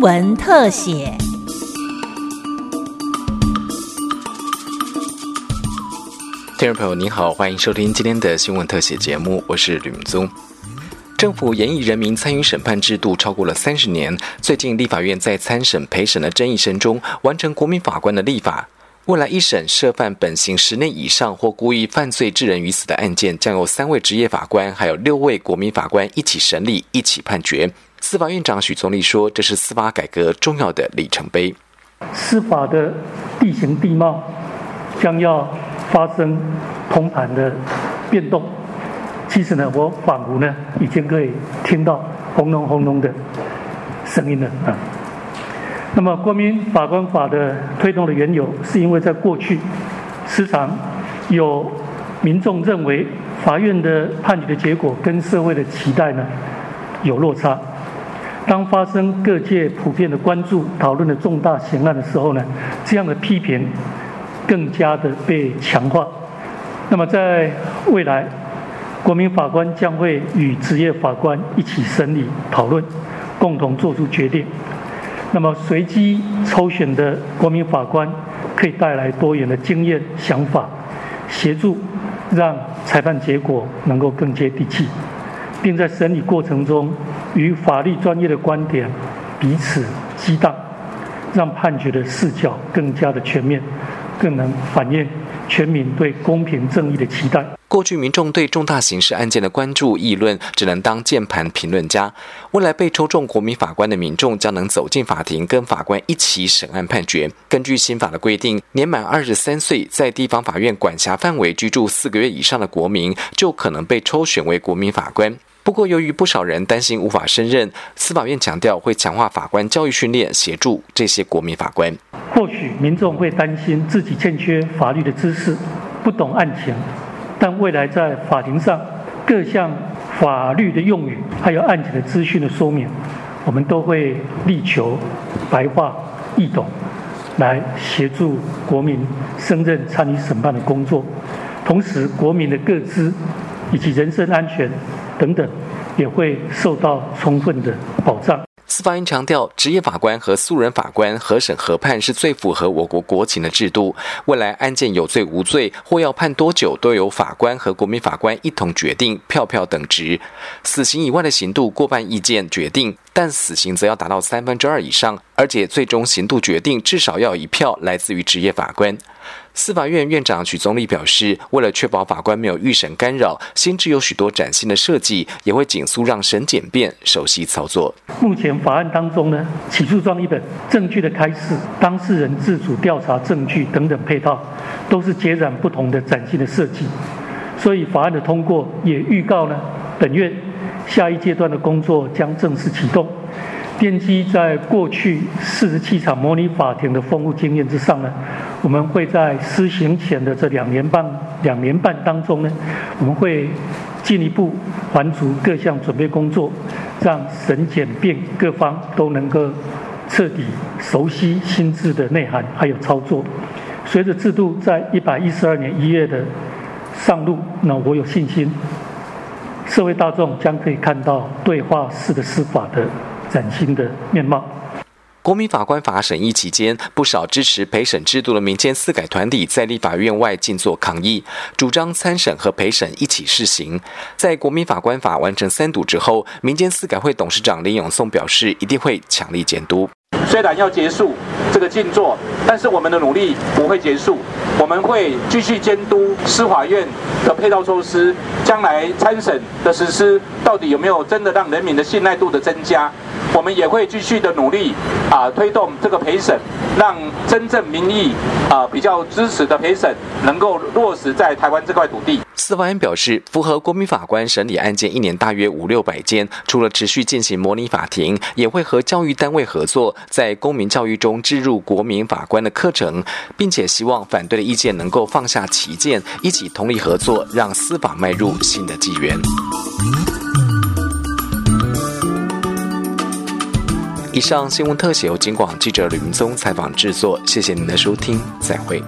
闻特写。听众朋友您好，欢迎收听今天的新闻特写节目，我是吕明宗。政府严以人民参与审判制度超过了三十年，最近立法院在参审陪审的争议声中，完成国民法官的立法。未来一审涉犯本刑十年以上或故意犯罪致人于死的案件，将由三位职业法官还有六位国民法官一起审理、一起判决。司法院长许宗立说：“这是司法改革重要的里程碑。司法的地形地貌将要。”发生通盘的变动，其实呢，我仿佛呢已经可以听到轰隆轰隆的声音了啊。那么，国民法官法的推动的缘由，是因为在过去时常有民众认为法院的判决的结果跟社会的期待呢有落差。当发生各界普遍的关注、讨论的重大刑案的时候呢，这样的批评。更加的被强化。那么，在未来，国民法官将会与职业法官一起审理、讨论，共同做出决定。那么，随机抽选的国民法官可以带来多元的经验、想法，协助让裁判结果能够更接地气，并在审理过程中与法律专业的观点彼此激荡，让判决的视角更加的全面。更能反映全民对公平正义的期待。过去民众对重大刑事案件的关注议论，只能当键盘评论家。未来被抽中国民法官的民众，将能走进法庭，跟法官一起审案判决。根据新法的规定，年满二十三岁，在地方法院管辖范围居住四个月以上的国民，就可能被抽选为国民法官。不过，由于不少人担心无法胜任，司法院强调会强化法官教育训练，协助这些国民法官。或许民众会担心自己欠缺法律的知识，不懂案情，但未来在法庭上各项法律的用语，还有案情的资讯的说明，我们都会力求白话易懂，来协助国民胜任参与审判的工作。同时，国民的个资以及人身安全等等，也会受到充分的保障。司法院强调，职业法官和素人法官合审合判是最符合我国国情的制度。未来案件有罪无罪或要判多久，都由法官和国民法官一同决定，票票等值。死刑以外的刑度，过半意见决定，但死刑则要达到三分之二以上，而且最终刑度决定至少要一票来自于职业法官。司法院院长许宗力表示，为了确保法官没有预审干扰，新制有许多崭新的设计，也会紧速让审简便、熟悉操作。目前法案当中呢，起诉状一本、证据的开示、当事人自主调查证据等等配套，都是截然不同的崭新的设计。所以法案的通过也预告呢，本月下一阶段的工作将正式启动。奠基在过去四十七场模拟法庭的丰富经验之上呢，我们会在施行前的这两年半两年半当中呢，我们会进一步还足各项准备工作，让审检辩各方都能够彻底熟悉新制的内涵还有操作。随着制度在一百一十二年一月的上路，那我有信心，社会大众将可以看到对话式的司法的。崭新的面貌。国民法官法审议期间，不少支持陪审制度的民间司改团体在立法院外静坐抗议，主张参审和陪审一起试行。在国民法官法完成三读之后，民间司改会董事长林永松表示，一定会强力监督。虽然要结束这个静坐，但是我们的努力不会结束，我们会继续监督司法院的配套措施，将来参审的实施到底有没有真的让人民的信赖度的增加。我们也会继续的努力啊，推动这个陪审，让真正民意啊比较支持的陪审能够落实在台湾这块土地。司法院表示，符合国民法官审理案件一年大约五六百件，除了持续进行模拟法庭，也会和教育单位合作，在公民教育中置入国民法官的课程，并且希望反对的意见能够放下歧见，一起通力合作，让司法迈入新的纪元。以上新闻特写由金广记者吕云松采访制作，谢谢您的收听，再会。